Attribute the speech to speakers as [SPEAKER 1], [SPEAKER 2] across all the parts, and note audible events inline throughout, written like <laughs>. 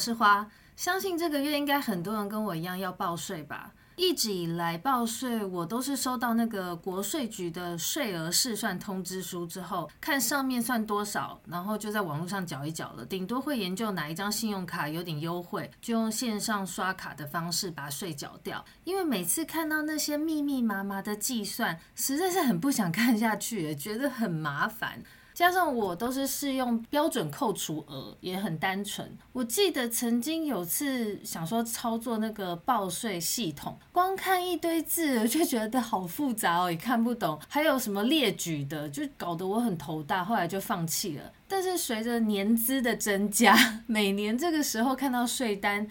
[SPEAKER 1] 是花，相信这个月应该很多人跟我一样要报税吧。一直以来报税，我都是收到那个国税局的税额试算通知书之后，看上面算多少，然后就在网络上缴一缴了。顶多会研究哪一张信用卡有点优惠，就用线上刷卡的方式把税缴掉。因为每次看到那些密密麻麻的计算，实在是很不想看下去，觉得很麻烦。加上我都是适用标准扣除额，也很单纯。我记得曾经有次想说操作那个报税系统，光看一堆字就觉得好复杂哦，也看不懂。还有什么列举的，就搞得我很头大，后来就放弃了。但是随着年资的增加，<laughs> 每年这个时候看到税单，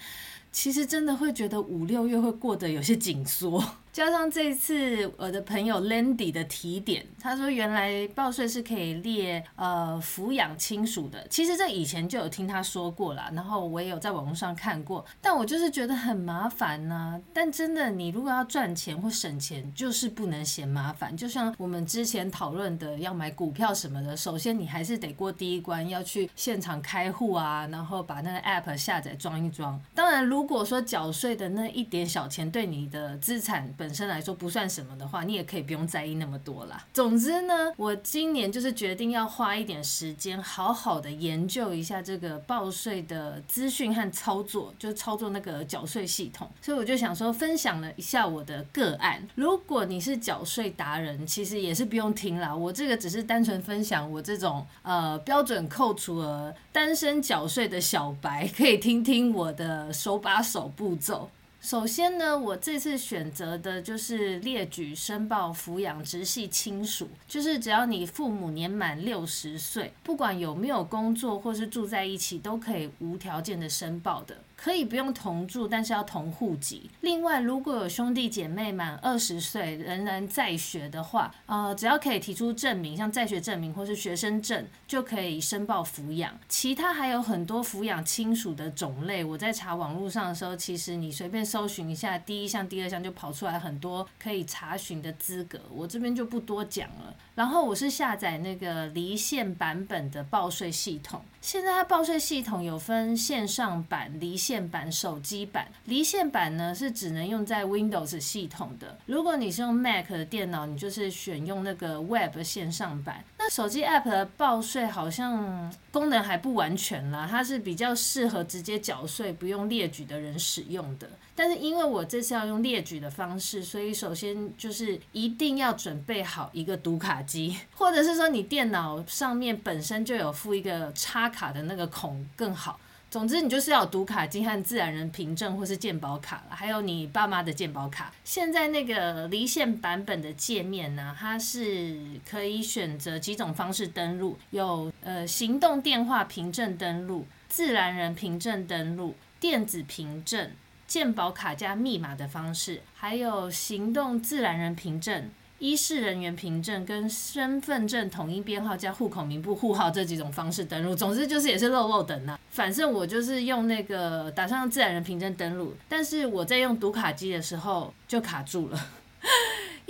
[SPEAKER 1] 其实真的会觉得五六月会过得有些紧缩。加上这次我的朋友 Landy 的提点，他说原来报税是可以列呃抚养亲属的。其实这以前就有听他说过啦，然后我也有在网络上看过，但我就是觉得很麻烦呢、啊。但真的，你如果要赚钱或省钱，就是不能嫌麻烦。就像我们之前讨论的，要买股票什么的，首先你还是得过第一关，要去现场开户啊，然后把那个 App 下载装一装。当然，如果说缴税的那一点小钱对你的资产本身来说不算什么的话，你也可以不用在意那么多啦。总之呢，我今年就是决定要花一点时间，好好的研究一下这个报税的资讯和操作，就是操作那个缴税系统。所以我就想说，分享了一下我的个案。如果你是缴税达人，其实也是不用听啦。我这个只是单纯分享我这种呃标准扣除额、单身缴税的小白，可以听听我的手把手步骤。首先呢，我这次选择的就是列举申报抚养直系亲属，就是只要你父母年满六十岁，不管有没有工作或是住在一起，都可以无条件的申报的。可以不用同住，但是要同户籍。另外，如果有兄弟姐妹满二十岁仍然在学的话，呃，只要可以提出证明，像在学证明或是学生证，就可以申报抚养。其他还有很多抚养亲属的种类，我在查网络上的时候，其实你随便搜寻一下，第一项、第二项就跑出来很多可以查询的资格，我这边就不多讲了。然后我是下载那个离线版本的报税系统。现在它报税系统有分线上版、离线线版、手机版。离线版呢是只能用在 Windows 系统的。如果你是用 Mac 的电脑，你就是选用那个 Web 线上版。那手机 App 的报税好像功能还不完全啦，它是比较适合直接缴税不用列举的人使用的。但是因为我这次要用列举的方式，所以首先就是一定要准备好一个读卡机，或者是说你电脑上面本身就有附一个插卡的那个孔更好。总之你就是要读卡金和自然人凭证或是健保卡了，还有你爸妈的健保卡。现在那个离线版本的界面呢，它是可以选择几种方式登录，有呃行动电话凭证登录、自然人凭证登录、电子凭证。健保卡加密码的方式，还有行动自然人凭证、医事人员凭证跟身份证统一编号加户口名簿户号这几种方式登录。总之就是也是漏漏等啊。反正我就是用那个打上自然人凭证登录，但是我在用读卡机的时候就卡住了。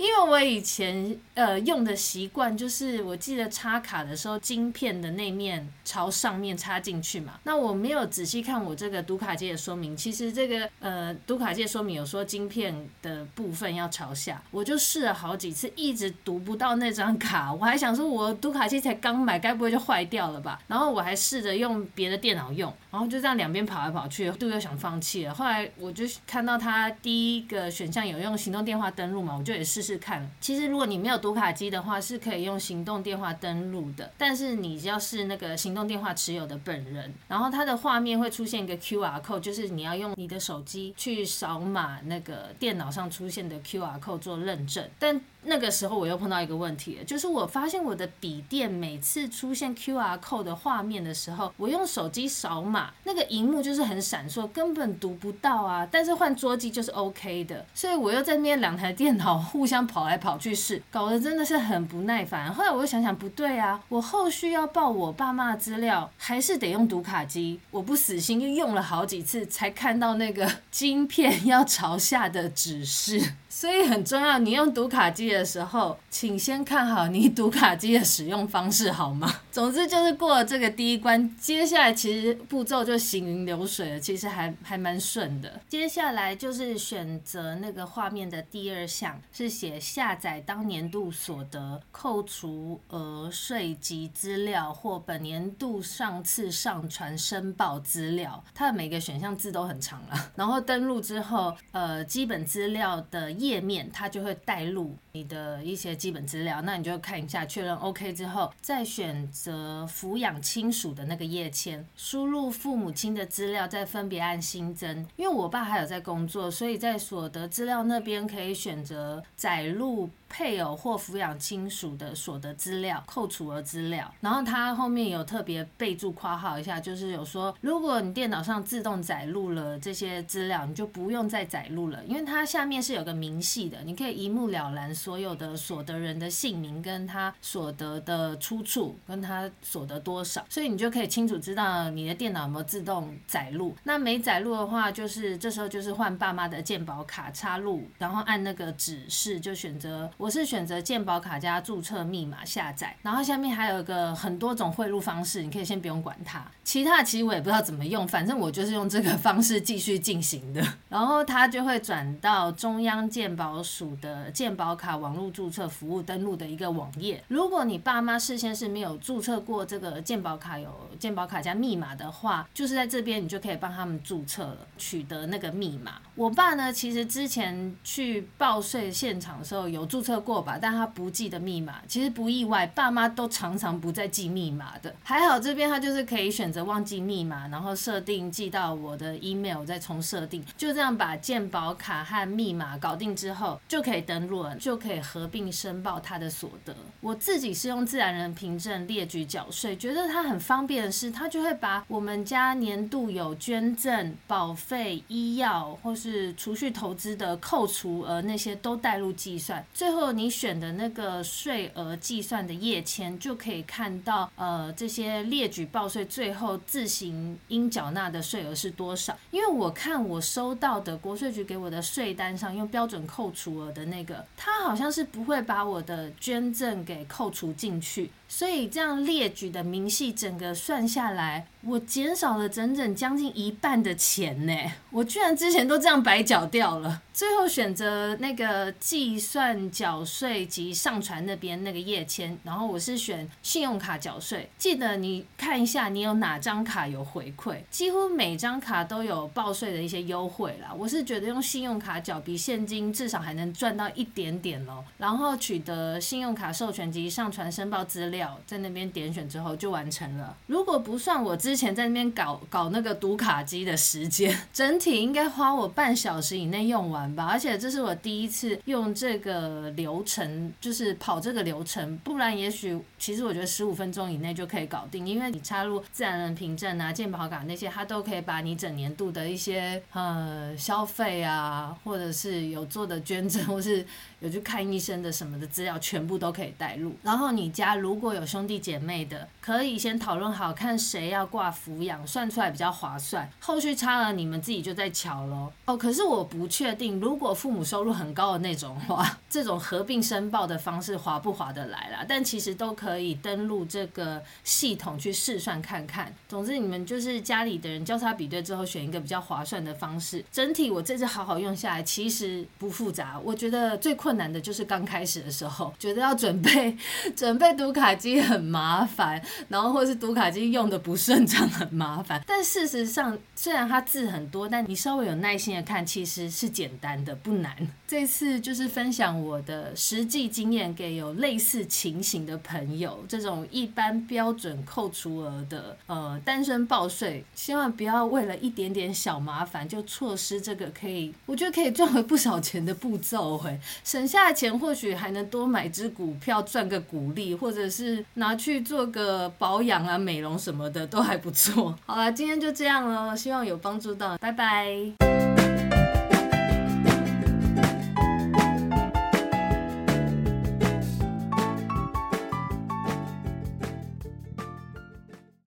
[SPEAKER 1] 因为我以前呃用的习惯就是，我记得插卡的时候，晶片的那面朝上面插进去嘛。那我没有仔细看我这个读卡机的说明，其实这个呃读卡机说明有说晶片的部分要朝下，我就试了好几次，一直读不到那张卡。我还想说，我读卡机才刚买，该不会就坏掉了吧？然后我还试着用别的电脑用，然后就这样两边跑来跑去，都有想放弃了。后来我就看到它第一个选项有用行动电话登录嘛，我就也试试。看。其实如果你没有读卡机的话，是可以用行动电话登录的，但是你要是那个行动电话持有的本人，然后它的画面会出现一个 QR code，就是你要用你的手机去扫码那个电脑上出现的 QR code 做认证，但那个时候我又碰到一个问题，就是我发现我的笔电每次出现 QR code 的画面的时候，我用手机扫码，那个荧幕就是很闪烁，根本读不到啊。但是换桌机就是 OK 的，所以我又在那两台电脑互相跑来跑去试，搞得真的是很不耐烦。后来我又想想不对啊，我后续要报我爸妈资料，还是得用读卡机。我不死心，又用了好几次才看到那个 <laughs> 晶片要朝下的指示。所以很重要，你用读卡机的时候，请先看好你读卡机的使用方式，好吗？<laughs> 总之就是过了这个第一关，接下来其实步骤就行云流水了，其实还还蛮顺的。接下来就是选择那个画面的第二项，是写下载当年度所得扣除额税及资料或本年度上次上传申报资料，它的每个选项字都很长了。然后登录之后，呃，基本资料的。页面它就会带入你的一些基本资料，那你就看一下，确认 OK 之后，再选择抚养亲属的那个页签，输入父母亲的资料，再分别按新增。因为我爸还有在工作，所以在所得资料那边可以选择载入。配偶或抚养亲属的所得资料、扣除额资料，然后他后面有特别备注括号一下，就是有说，如果你电脑上自动载入了这些资料，你就不用再载入了，因为它下面是有个明细的，你可以一目了然所有的所得人的姓名跟他所得的出处，跟他所得多少，所以你就可以清楚知道你的电脑有没有自动载入。那没载入的话，就是这时候就是换爸妈的健保卡插入，然后按那个指示就选择。我是选择健保卡加注册密码下载，然后下面还有一个很多种汇入方式，你可以先不用管它。其他的其实我也不知道怎么用，反正我就是用这个方式继续进行的。然后它就会转到中央健保署的健保卡网络注册服务登录的一个网页。如果你爸妈事先是没有注册过这个健保卡，有健保卡加密码的话，就是在这边你就可以帮他们注册了，取得那个密码。我爸呢，其实之前去报税现场的时候有注册。过吧，但他不记得密码，其实不意外，爸妈都常常不再记密码的。还好这边他就是可以选择忘记密码，然后设定寄到我的 email，再重设定，就这样把健保卡和密码搞定之后，就可以登录了，就可以合并申报他的所得。我自己是用自然人凭证列举缴税，觉得它很方便的是，它就会把我们家年度有捐赠、保费、医药或是储蓄投资的扣除额那些都带入计算，最后。你选的那个税额计算的页签，就可以看到呃这些列举报税最后自行应缴纳的税额是多少。因为我看我收到的国税局给我的税单上用标准扣除额的那个，它好好像是不会把我的捐赠给扣除进去。所以这样列举的明细整个算下来，我减少了整整将近一半的钱呢！我居然之前都这样白缴掉了。最后选择那个计算缴税及上传那边那个页签，然后我是选信用卡缴税。记得你看一下你有哪张卡有回馈，几乎每张卡都有报税的一些优惠啦。我是觉得用信用卡缴比现金至少还能赚到一点点然后取得信用卡授权及上传申报资料。在那边点选之后就完成了。如果不算我之前在那边搞搞那个读卡机的时间，<laughs> 整体应该花我半小时以内用完吧。而且这是我第一次用这个流程，就是跑这个流程，不然也许其实我觉得十五分钟以内就可以搞定。因为你插入自然人凭证啊、健保卡那些，它都可以把你整年度的一些呃消费啊，或者是有做的捐赠，或是有去看医生的什么的资料，全部都可以带入。然后你家如果有兄弟姐妹的，可以先讨论好，看谁要挂抚养，算出来比较划算。后续差额你们自己就在瞧喽。哦，可是我不确定，如果父母收入很高的那种话，这种合并申报的方式划不划得来啦？但其实都可以登录这个系统去试算看看。总之，你们就是家里的人交叉比对之后，选一个比较划算的方式。整体我这次好好用下来，其实不复杂。我觉得最困困难的就是刚开始的时候，觉得要准备 <laughs> 准备读卡机很麻烦，然后或是读卡机用的不顺畅很麻烦。但事实上，虽然它字很多，但你稍微有耐心的看，其实是简单的，不难。这次就是分享我的实际经验，给有类似情形的朋友，这种一般标准扣除额的呃单身报税，千万不要为了一点点小麻烦就错失这个可以，我觉得可以赚回不少钱的步骤。嘿，省下的钱或许还能多买只股票赚个股利，或者是拿去做个保养啊、美容什么的都还不错。好了，今天就这样了，希望有帮助到，拜拜。